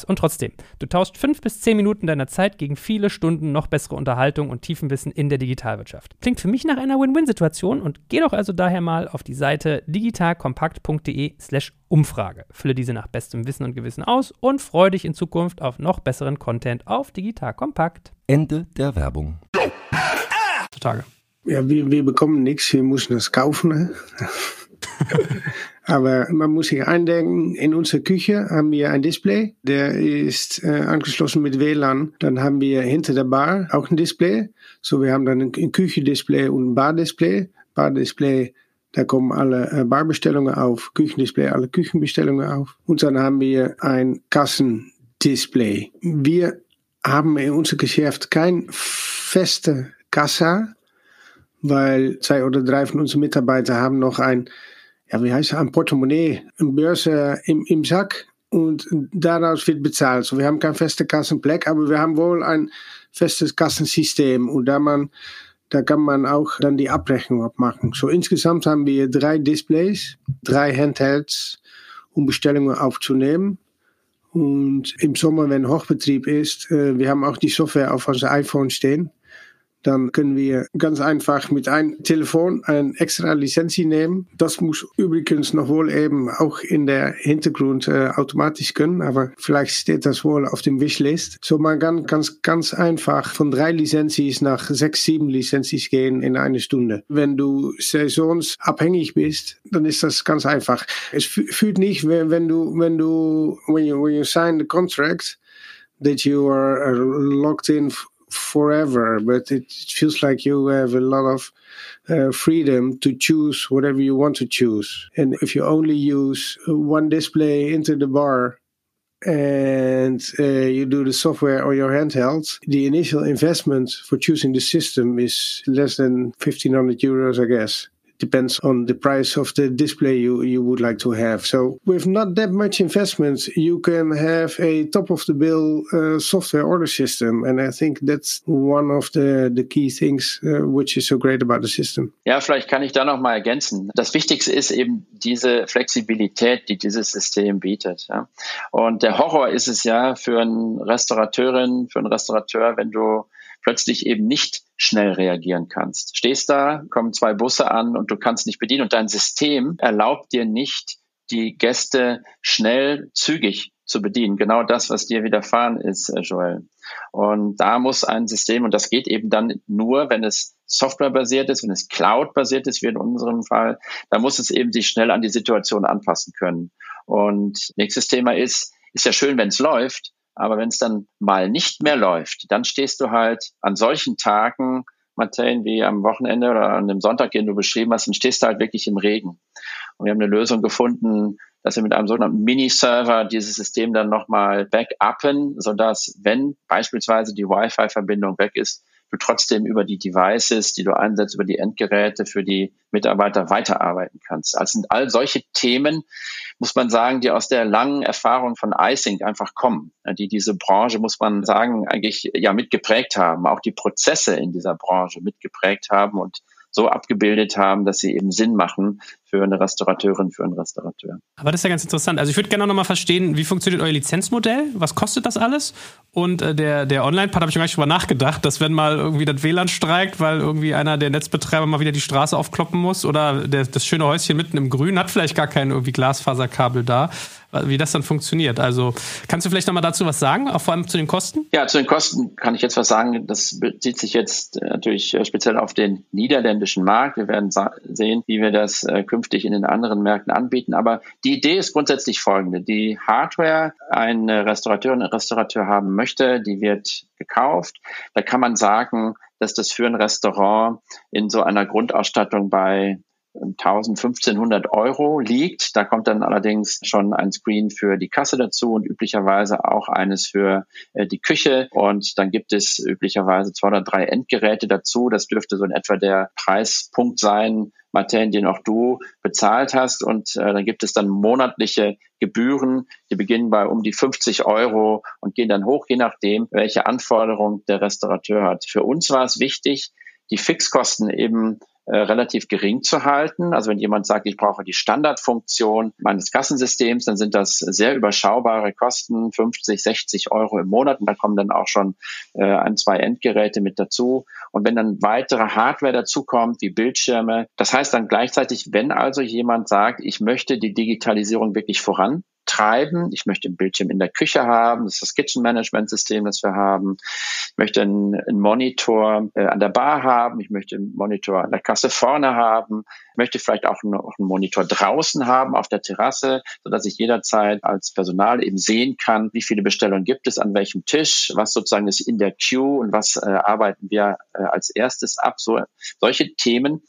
Spaß und trotzdem, du tauschst fünf bis zehn Minuten deiner Zeit gegen viele Stunden noch bessere Unterhaltung und tiefen Wissen in der Digitalwirtschaft. Klingt für mich nach einer Win-Win-Situation und geh doch also daher mal auf die Seite digitalkompakt.de slash Umfrage. Fülle diese nach bestem Wissen und Gewissen aus und freue dich in Zukunft auf noch besseren Content auf Digital Kompakt. Ende der Werbung. Zutage. Ja, wir, wir bekommen nichts, wir müssen das kaufen. Ne? Aber man muss sich eindenken, in unserer Küche haben wir ein Display, der ist äh, angeschlossen mit WLAN. Dann haben wir hinter der Bar auch ein Display. So, wir haben dann ein Küchendisplay und ein Bardisplay. Bardisplay, da kommen alle äh, Barbestellungen auf. Küchendisplay, alle Küchenbestellungen auf. Und dann haben wir ein Kassendisplay. Wir haben in unserem Geschäft kein feste Kassa, weil zwei oder drei von unseren Mitarbeitern haben noch ein ja, wie heißt es, ein Portemonnaie, eine Börse im, im Sack und daraus wird bezahlt. So, wir haben kein festes Kassenbleck, aber wir haben wohl ein festes Kassensystem und da man da kann man auch dann die Abrechnung abmachen. So insgesamt haben wir drei Displays, drei Handhelds, um Bestellungen aufzunehmen. Und im Sommer, wenn Hochbetrieb ist, äh, wir haben auch die Software auf unserem iPhone stehen dann können wir ganz einfach mit einem Telefon eine extra Lizenz nehmen. Das muss übrigens noch wohl eben auch in der Hintergrund äh, automatisch können, aber vielleicht steht das wohl auf dem Wishlist. So man kann ganz, ganz einfach von drei Lizenzen nach sechs, sieben Lizenzen gehen in eine Stunde. Wenn du saisonsabhängig bist, dann ist das ganz einfach. Es fühlt nicht, wenn, wenn du, wenn du, when you, when you sign the contract, that you are locked in forever, but it feels like you have a lot of uh, freedom to choose whatever you want to choose. And if you only use one display into the bar and uh, you do the software on your handheld, the initial investment for choosing the system is less than 1500 euros, I guess depends on the price of the display you, you would like to have. So with not that much investment, you can have a top of the bill uh, software order system. And I think that's one of the, the key things uh, which is so great about the system. Ja, vielleicht kann ich da noch mal ergänzen. Das Wichtigste ist eben diese Flexibilität, die dieses System bietet. Ja. Und der Horror ist es ja für eine Restaurateurin, für einen Restaurateur, wenn du plötzlich eben nicht schnell reagieren kannst. Stehst da, kommen zwei Busse an und du kannst nicht bedienen und dein System erlaubt dir nicht, die Gäste schnell, zügig zu bedienen. Genau das, was dir widerfahren ist, äh, Joel. Und da muss ein System, und das geht eben dann nur, wenn es softwarebasiert ist, wenn es cloud-basiert ist, wie in unserem Fall, da muss es eben sich schnell an die Situation anpassen können. Und nächstes Thema ist, ist ja schön, wenn es läuft, aber wenn es dann mal nicht mehr läuft, dann stehst du halt an solchen Tagen Martin, wie am Wochenende oder an dem Sonntag, den du beschrieben hast, und stehst halt wirklich im Regen. Und wir haben eine Lösung gefunden, dass wir mit einem sogenannten Mini-Server dieses System dann nochmal backuppen, sodass, wenn beispielsweise die Wi-Fi-Verbindung weg ist, du trotzdem über die Devices, die du einsetzt, über die Endgeräte für die Mitarbeiter weiterarbeiten kannst. Also sind all solche Themen, muss man sagen, die aus der langen Erfahrung von iSync einfach kommen, die diese Branche, muss man sagen, eigentlich ja mitgeprägt haben, auch die Prozesse in dieser Branche mitgeprägt haben und so abgebildet haben, dass sie eben Sinn machen für eine Restaurateurin, für einen Restaurateur. Aber das ist ja ganz interessant. Also ich würde gerne noch mal verstehen, wie funktioniert euer Lizenzmodell? Was kostet das alles? Und äh, der, der Online-Part habe ich gar nicht drüber nachgedacht, dass wenn mal irgendwie das WLAN streikt, weil irgendwie einer der Netzbetreiber mal wieder die Straße aufkloppen muss oder der, das schöne Häuschen mitten im Grün hat vielleicht gar kein irgendwie Glasfaserkabel da, wie das dann funktioniert. Also kannst du vielleicht noch mal dazu was sagen, auch vor allem zu den Kosten? Ja, zu den Kosten kann ich jetzt was sagen. Das bezieht sich jetzt äh, natürlich äh, speziell auf den niederländischen Markt. Wir werden sehen, wie wir das künftig künftig in den anderen Märkten anbieten. Aber die Idee ist grundsätzlich folgende. Die Hardware, eine Restaurateurin, ein Restaurateur haben möchte, die wird gekauft. Da kann man sagen, dass das für ein Restaurant in so einer Grundausstattung bei 1000, 1500 Euro liegt. Da kommt dann allerdings schon ein Screen für die Kasse dazu und üblicherweise auch eines für äh, die Küche. Und dann gibt es üblicherweise zwei oder drei Endgeräte dazu. Das dürfte so in etwa der Preispunkt sein, Martin, den auch du bezahlt hast. Und äh, dann gibt es dann monatliche Gebühren, die beginnen bei um die 50 Euro und gehen dann hoch, je nachdem, welche Anforderung der Restaurateur hat. Für uns war es wichtig, die Fixkosten eben äh, relativ gering zu halten. Also wenn jemand sagt, ich brauche die Standardfunktion meines Kassensystems, dann sind das sehr überschaubare Kosten, 50, 60 Euro im Monat und da kommen dann auch schon äh, ein, zwei Endgeräte mit dazu. Und wenn dann weitere Hardware dazukommt, wie Bildschirme, das heißt dann gleichzeitig, wenn also jemand sagt, ich möchte die Digitalisierung wirklich voran treiben. Ich möchte ein Bildschirm in der Küche haben. Das ist das Kitchen Management System, das wir haben. Ich möchte einen, einen Monitor äh, an der Bar haben. Ich möchte einen Monitor an der Kasse vorne haben. Ich möchte vielleicht auch noch einen Monitor draußen haben auf der Terrasse, sodass ich jederzeit als Personal eben sehen kann, wie viele Bestellungen gibt es an welchem Tisch, was sozusagen ist in der Queue und was äh, arbeiten wir äh, als erstes ab. So, solche Themen.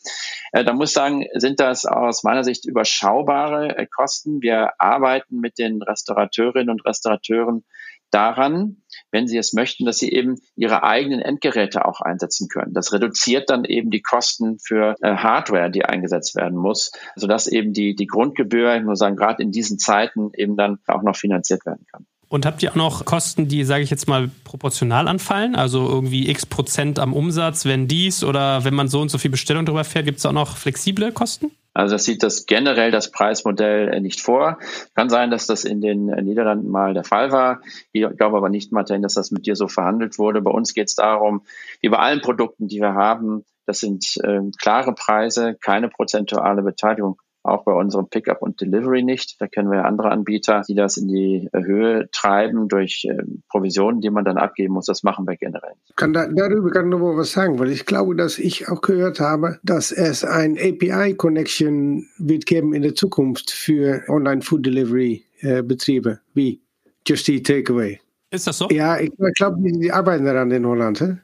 Äh, da muss ich sagen, sind das aus meiner Sicht überschaubare äh, Kosten. Wir arbeiten mit den Restaurateurinnen und Restaurateuren daran, wenn sie es möchten, dass sie eben ihre eigenen Endgeräte auch einsetzen können. Das reduziert dann eben die Kosten für äh, Hardware, die eingesetzt werden muss, sodass eben die, die Grundgebühr, ich muss sagen, gerade in diesen Zeiten eben dann auch noch finanziert werden kann. Und habt ihr auch noch Kosten, die, sage ich jetzt mal, proportional anfallen? Also irgendwie x Prozent am Umsatz, wenn dies oder wenn man so und so viel Bestellung drüber fährt, gibt es auch noch flexible Kosten? Also das sieht das generell das Preismodell äh, nicht vor. Kann sein, dass das in den äh, Niederlanden mal der Fall war. Ich glaube aber nicht, Martin, dass das mit dir so verhandelt wurde. Bei uns geht es darum, wie bei allen Produkten, die wir haben, das sind äh, klare Preise, keine prozentuale Beteiligung auch bei unserem Pickup und Delivery nicht. Da kennen wir andere Anbieter, die das in die Höhe treiben durch äh, Provisionen, die man dann abgeben muss. Das machen wir generell. Kann da, darüber kann ich noch mal was sagen, weil ich glaube, dass ich auch gehört habe, dass es ein API-Connection wird geben in der Zukunft für Online-Food-Delivery-Betriebe wie Just Eat Takeaway. Ist das so? Ja, ich glaube, die arbeiten daran in Holland.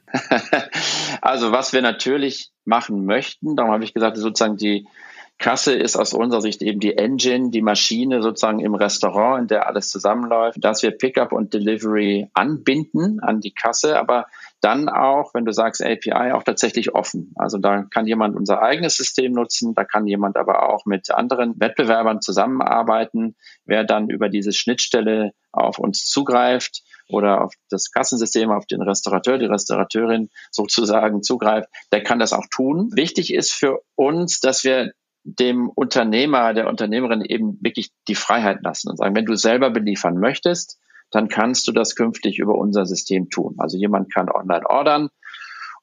also was wir natürlich machen möchten, darum habe ich gesagt, sozusagen die Kasse ist aus unserer Sicht eben die Engine, die Maschine sozusagen im Restaurant, in der alles zusammenläuft, dass wir Pickup und Delivery anbinden an die Kasse, aber dann auch, wenn du sagst API, auch tatsächlich offen. Also da kann jemand unser eigenes System nutzen, da kann jemand aber auch mit anderen Wettbewerbern zusammenarbeiten. Wer dann über diese Schnittstelle auf uns zugreift oder auf das Kassensystem, auf den Restaurateur, die Restaurateurin sozusagen zugreift, der kann das auch tun. Wichtig ist für uns, dass wir dem Unternehmer, der Unternehmerin eben wirklich die Freiheit lassen und sagen, wenn du selber beliefern möchtest, dann kannst du das künftig über unser System tun. Also jemand kann online ordern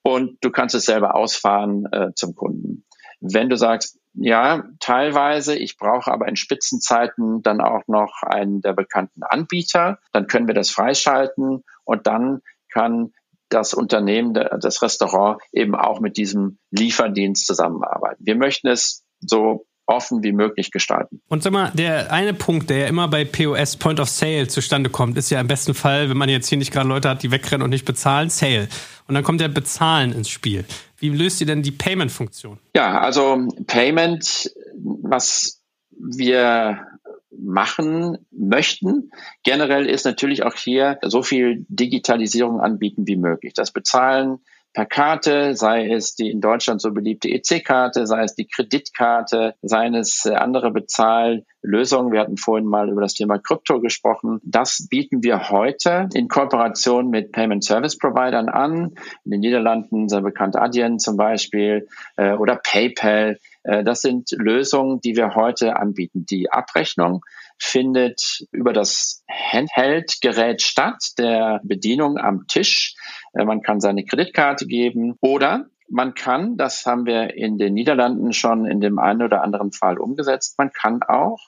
und du kannst es selber ausfahren äh, zum Kunden. Wenn du sagst, ja, teilweise, ich brauche aber in Spitzenzeiten dann auch noch einen der bekannten Anbieter, dann können wir das freischalten und dann kann das Unternehmen, das Restaurant eben auch mit diesem Lieferdienst zusammenarbeiten. Wir möchten es so offen wie möglich gestalten. Und sag mal, der eine Punkt, der ja immer bei POS Point of Sale zustande kommt, ist ja im besten Fall, wenn man jetzt hier nicht gerade Leute hat, die wegrennen und nicht bezahlen, Sale. Und dann kommt der Bezahlen ins Spiel. Wie löst ihr denn die Payment-Funktion? Ja, also Payment, was wir machen möchten. Generell ist natürlich auch hier so viel Digitalisierung anbieten wie möglich. Das Bezahlen per Karte, sei es die in Deutschland so beliebte EC-Karte, sei es die Kreditkarte, seien es äh, andere Bezahllösungen. Wir hatten vorhin mal über das Thema Krypto gesprochen. Das bieten wir heute in Kooperation mit Payment Service Providern an. In den Niederlanden sehr bekannt Adyen zum Beispiel äh, oder PayPal. Äh, das sind Lösungen, die wir heute anbieten. Die Abrechnung findet über das Handheld-Gerät statt, der Bedienung am Tisch. Äh, man kann seine Kreditkarte geben oder man kann, das haben wir in den Niederlanden schon in dem einen oder anderen Fall umgesetzt, man kann auch,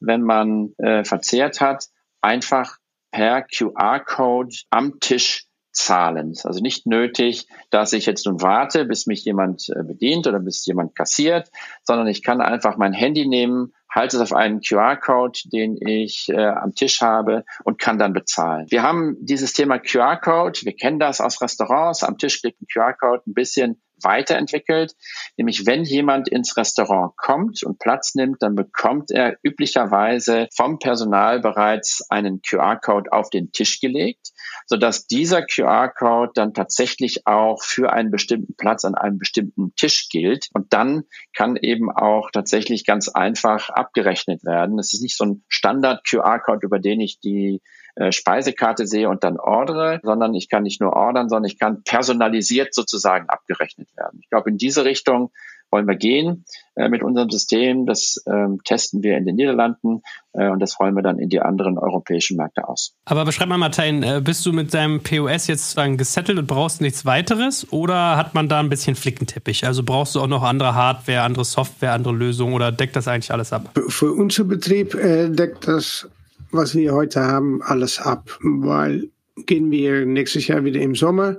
wenn man äh, verzehrt hat, einfach per QR-Code am Tisch zahlen. Es ist also nicht nötig, dass ich jetzt nun warte, bis mich jemand äh, bedient oder bis jemand kassiert, sondern ich kann einfach mein Handy nehmen, halte es auf einen QR-Code, den ich äh, am Tisch habe und kann dann bezahlen. Wir haben dieses Thema QR-Code, wir kennen das aus Restaurants, am Tisch liegt ein QR-Code ein bisschen weiterentwickelt. Nämlich wenn jemand ins Restaurant kommt und Platz nimmt, dann bekommt er üblicherweise vom Personal bereits einen QR-Code auf den Tisch gelegt sodass dieser QR-Code dann tatsächlich auch für einen bestimmten Platz an einem bestimmten Tisch gilt. Und dann kann eben auch tatsächlich ganz einfach abgerechnet werden. Es ist nicht so ein Standard-QR-Code, über den ich die äh, Speisekarte sehe und dann ordere, sondern ich kann nicht nur ordern, sondern ich kann personalisiert sozusagen abgerechnet werden. Ich glaube, in diese Richtung wollen wir gehen äh, mit unserem System. Das ähm, testen wir in den Niederlanden äh, und das rollen wir dann in die anderen europäischen Märkte aus. Aber beschreib mal, Martin, äh, bist du mit deinem POS jetzt dann gesettelt und brauchst nichts weiteres oder hat man da ein bisschen Flickenteppich? Also brauchst du auch noch andere Hardware, andere Software, andere Lösungen oder deckt das eigentlich alles ab? Für unser Betrieb äh, deckt das, was wir heute haben, alles ab, weil gehen wir nächstes Jahr wieder im Sommer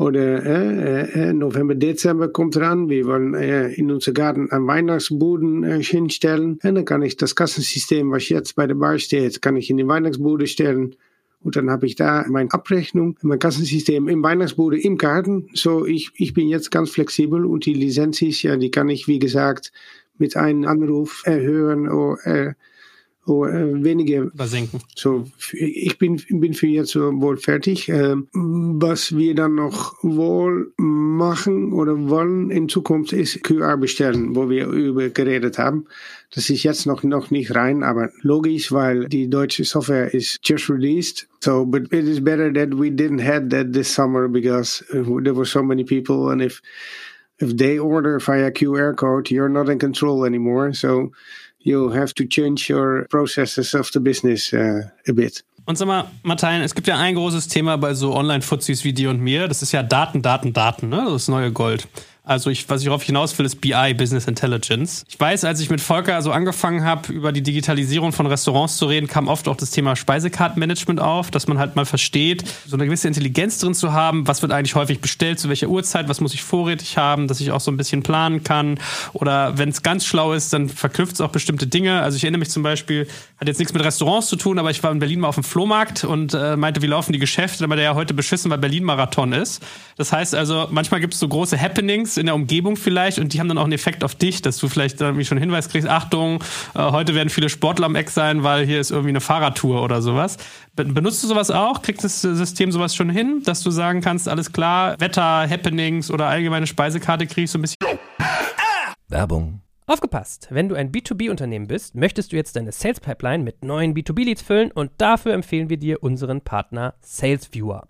oder äh, äh, November, Dezember kommt dran. Wir wollen äh, in unser Garten einen Weihnachtsboden äh, hinstellen. Und dann kann ich das Kassensystem, was jetzt bei der Bar steht, kann ich in die Weihnachtsbude stellen. Und dann habe ich da meine Abrechnung, mein Kassensystem im Weihnachtsbude im Garten. So, ich, ich bin jetzt ganz flexibel und die Lizenz ist ja, die kann ich, wie gesagt, mit einem Anruf erhöhen oder äh, oh, äh, wenige versenken. So, ich bin, bin für jetzt wohl fertig. Äh, was wir dann noch wohl machen oder wollen in Zukunft ist QR bestellen, wo wir über geredet haben. Das ist jetzt noch, noch nicht rein, aber logisch, weil die deutsche Software ist just released. So, but it is better that we didn't have that this summer because uh, there were so many people and if, if they order via QR code, you're not in control anymore. So, you have to change your processes of the business uh, a bit. Und sag mal, Martin, es gibt ja ein großes Thema bei so Online-Fuzis wie dir und mir. Das ist ja Daten, Daten, Daten, ne? Das neue Gold. Also ich, was ich darauf hinaus will, ist BI, Business Intelligence. Ich weiß, als ich mit Volker so angefangen habe, über die Digitalisierung von Restaurants zu reden, kam oft auch das Thema Speisekartenmanagement auf, dass man halt mal versteht, so eine gewisse Intelligenz drin zu haben, was wird eigentlich häufig bestellt, zu welcher Uhrzeit, was muss ich vorrätig haben, dass ich auch so ein bisschen planen kann. Oder wenn es ganz schlau ist, dann verknüpft es auch bestimmte Dinge. Also ich erinnere mich zum Beispiel, hat jetzt nichts mit Restaurants zu tun, aber ich war in Berlin mal auf dem Flohmarkt und äh, meinte, wie laufen die Geschäfte, dann war der ja heute beschissen, weil Berlin Marathon ist. Das heißt also, manchmal gibt es so große Happenings in der Umgebung vielleicht und die haben dann auch einen Effekt auf dich, dass du vielleicht irgendwie schon einen Hinweis kriegst, Achtung, äh, heute werden viele Sportler am Eck sein, weil hier ist irgendwie eine Fahrradtour oder sowas. Benutzt du sowas auch? Kriegt das System sowas schon hin, dass du sagen kannst, alles klar, Wetter, Happenings oder allgemeine Speisekarte kriegst du ein bisschen... Werbung. Aufgepasst! Wenn du ein B2B-Unternehmen bist, möchtest du jetzt deine Sales Pipeline mit neuen B2B-Leads füllen und dafür empfehlen wir dir unseren Partner SalesViewer.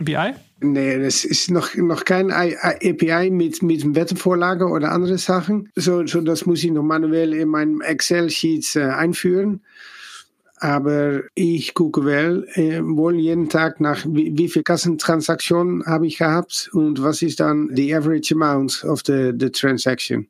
BI? Nee, das ist noch, noch kein API mit, mit Wettenvorlage oder andere Sachen. So, so das muss ich noch manuell in meinem Excel-Sheet äh, einführen. Aber ich gucke wel, äh, wohl jeden Tag nach, wie, wie viel Kassentransaktionen habe ich gehabt und was ist dann the average amount of the, the transaction.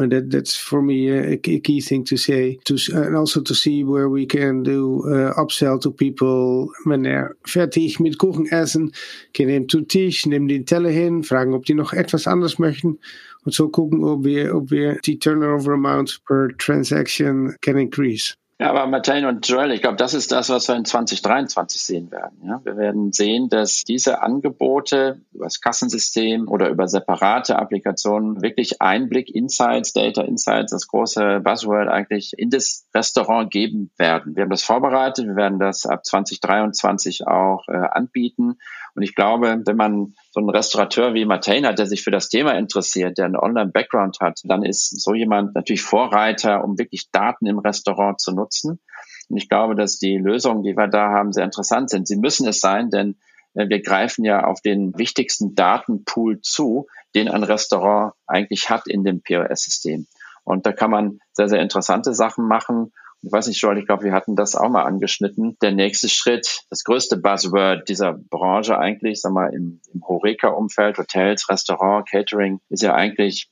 And that, that's for me a, key thing to say. To, and also to see where we can do uh, upsell to people. Wenn er fertig mit Kuchen essen, gehen eben zu Tisch, nehmen den Teller hin, fragen, ob die noch etwas anderes möchten. Und so gucken, ob wir, ob wir die Turnover amount per transaction can increase. Ja, aber Martin und Joel, ich glaube, das ist das, was wir in 2023 sehen werden. Ja? Wir werden sehen, dass diese Angebote über das Kassensystem oder über separate Applikationen wirklich Einblick, Insights, Data Insights, das große Buzzword eigentlich in das Restaurant geben werden. Wir haben das vorbereitet, wir werden das ab 2023 auch äh, anbieten. Und ich glaube, wenn man so einen Restaurateur wie Martin hat, der sich für das Thema interessiert, der einen Online-Background hat, dann ist so jemand natürlich Vorreiter, um wirklich Daten im Restaurant zu nutzen. Und ich glaube, dass die Lösungen, die wir da haben, sehr interessant sind. Sie müssen es sein, denn äh, wir greifen ja auf den wichtigsten Datenpool zu, den ein Restaurant eigentlich hat in dem POS-System. Und da kann man sehr, sehr interessante Sachen machen ich weiß nicht, Joel, ich glaube, wir hatten das auch mal angeschnitten. Der nächste Schritt, das größte Buzzword dieser Branche eigentlich, sag mal, im, im Horeca-Umfeld, Hotels, Restaurant, Catering, ist ja eigentlich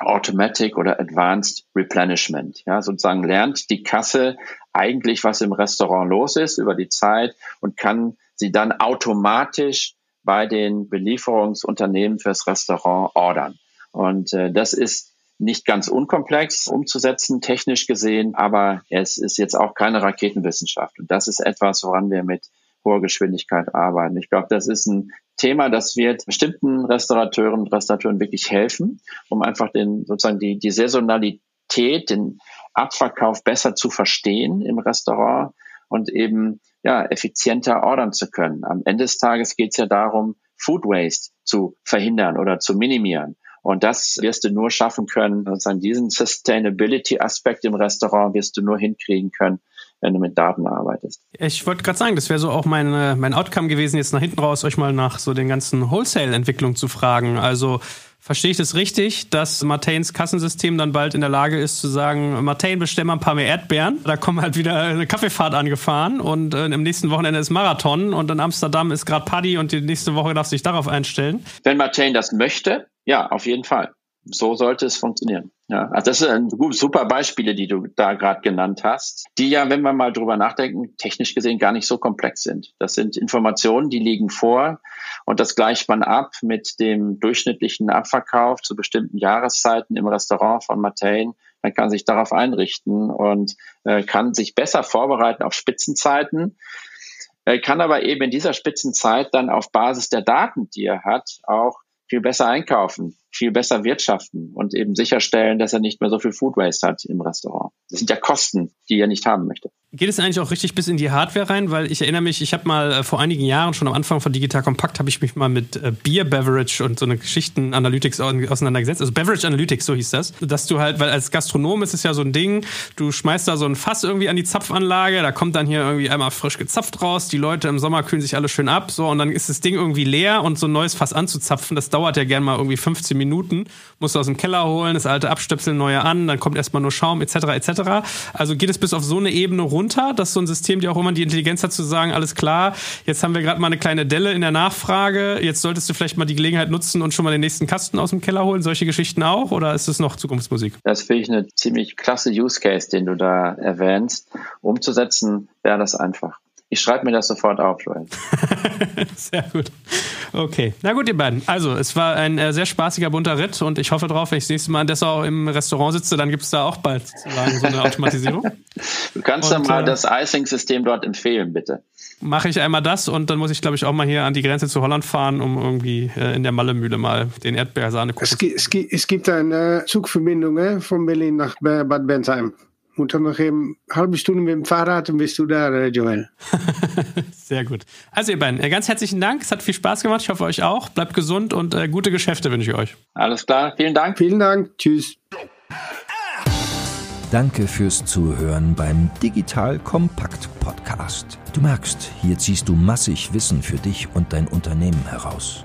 Automatic oder Advanced Replenishment. Ja, sozusagen lernt die Kasse eigentlich, was im Restaurant los ist über die Zeit und kann sie dann automatisch bei den Belieferungsunternehmen fürs Restaurant ordern. Und äh, das ist nicht ganz unkomplex umzusetzen, technisch gesehen, aber es ist jetzt auch keine Raketenwissenschaft. Und das ist etwas, woran wir mit hoher Geschwindigkeit arbeiten. Ich glaube, das ist ein Thema, das wird bestimmten Restaurateuren und Restaurateuren wirklich helfen, um einfach den, sozusagen die, die Saisonalität, den Abverkauf besser zu verstehen im Restaurant und eben, ja, effizienter ordern zu können. Am Ende des Tages geht es ja darum, Food Waste zu verhindern oder zu minimieren. Und das wirst du nur schaffen können, sozusagen diesen Sustainability-Aspekt im Restaurant wirst du nur hinkriegen können, wenn du mit Daten arbeitest. Ich wollte gerade sagen, das wäre so auch mein, mein Outcome gewesen, jetzt nach hinten raus euch mal nach so den ganzen Wholesale-Entwicklungen zu fragen. Also Verstehe ich das richtig, dass Martins Kassensystem dann bald in der Lage ist zu sagen, Martin, bestell mal ein paar mehr Erdbeeren. Da kommt halt wieder eine Kaffeefahrt angefahren und äh, im nächsten Wochenende ist Marathon und in Amsterdam ist gerade Party und die nächste Woche darf sich darauf einstellen. Wenn Martin das möchte, ja, auf jeden Fall. So sollte es funktionieren. Ja, also das sind super Beispiele, die du da gerade genannt hast, die ja, wenn wir mal drüber nachdenken, technisch gesehen gar nicht so komplex sind. Das sind Informationen, die liegen vor und das gleicht man ab mit dem durchschnittlichen Abverkauf zu bestimmten Jahreszeiten im Restaurant von Mattain. Man kann sich darauf einrichten und äh, kann sich besser vorbereiten auf Spitzenzeiten äh, kann aber eben in dieser Spitzenzeit dann auf Basis der Daten, die er hat, auch viel besser einkaufen, viel besser wirtschaften und eben sicherstellen, dass er nicht mehr so viel Food Waste hat im Restaurant. Das sind ja Kosten, die er nicht haben möchte. Geht es eigentlich auch richtig bis in die Hardware rein? Weil ich erinnere mich, ich habe mal äh, vor einigen Jahren, schon am Anfang von Digital Compact, habe ich mich mal mit äh, Beer Beverage und so eine Geschichten Analytics auseinandergesetzt. Also Beverage Analytics, so hieß das. Dass du halt, weil als Gastronom ist es ja so ein Ding, du schmeißt da so ein Fass irgendwie an die Zapfanlage, da kommt dann hier irgendwie einmal frisch gezapft raus, die Leute im Sommer kühlen sich alle schön ab, so, und dann ist das Ding irgendwie leer und so ein neues Fass anzuzapfen, das dauert ja gern mal irgendwie 15 Minuten musst du aus dem Keller holen, das alte abstöpseln, neue an, dann kommt erstmal nur Schaum etc. etc. Also geht es bis auf so eine Ebene runter, dass so ein System dir auch immer die Intelligenz hat zu sagen, alles klar, jetzt haben wir gerade mal eine kleine Delle in der Nachfrage, jetzt solltest du vielleicht mal die Gelegenheit nutzen und schon mal den nächsten Kasten aus dem Keller holen, solche Geschichten auch oder ist es noch Zukunftsmusik? Das finde ich eine ziemlich klasse Use Case, den du da erwähnst. Umzusetzen wäre das einfach. Ich schreibe mir das sofort auf, Joel. sehr gut. Okay. Na gut, ihr beiden. Also, es war ein äh, sehr spaßiger, bunter Ritt und ich hoffe drauf, wenn ich das nächste Mal in Dessau im Restaurant sitze, dann gibt es da auch bald sozusagen so eine Automatisierung. du kannst und, dann mal äh, das Icing-System dort empfehlen, bitte. Mache ich einmal das und dann muss ich, glaube ich, auch mal hier an die Grenze zu Holland fahren, um irgendwie äh, in der Mallemühle mal den Erdbeersahne es, es, es gibt eine Zugverbindung von Berlin nach Bad Bentheim. Und dann noch eben eine halbe Stunde mit dem Fahrrad und bist du da, Joel. Sehr gut. Also ihr beiden, äh, ganz herzlichen Dank. Es hat viel Spaß gemacht. Ich hoffe euch auch. Bleibt gesund und äh, gute Geschäfte wünsche ich euch. Alles klar. Vielen Dank. Vielen Dank. Tschüss. Danke fürs Zuhören beim Digital Kompakt Podcast. Du merkst, hier ziehst du massig Wissen für dich und dein Unternehmen heraus.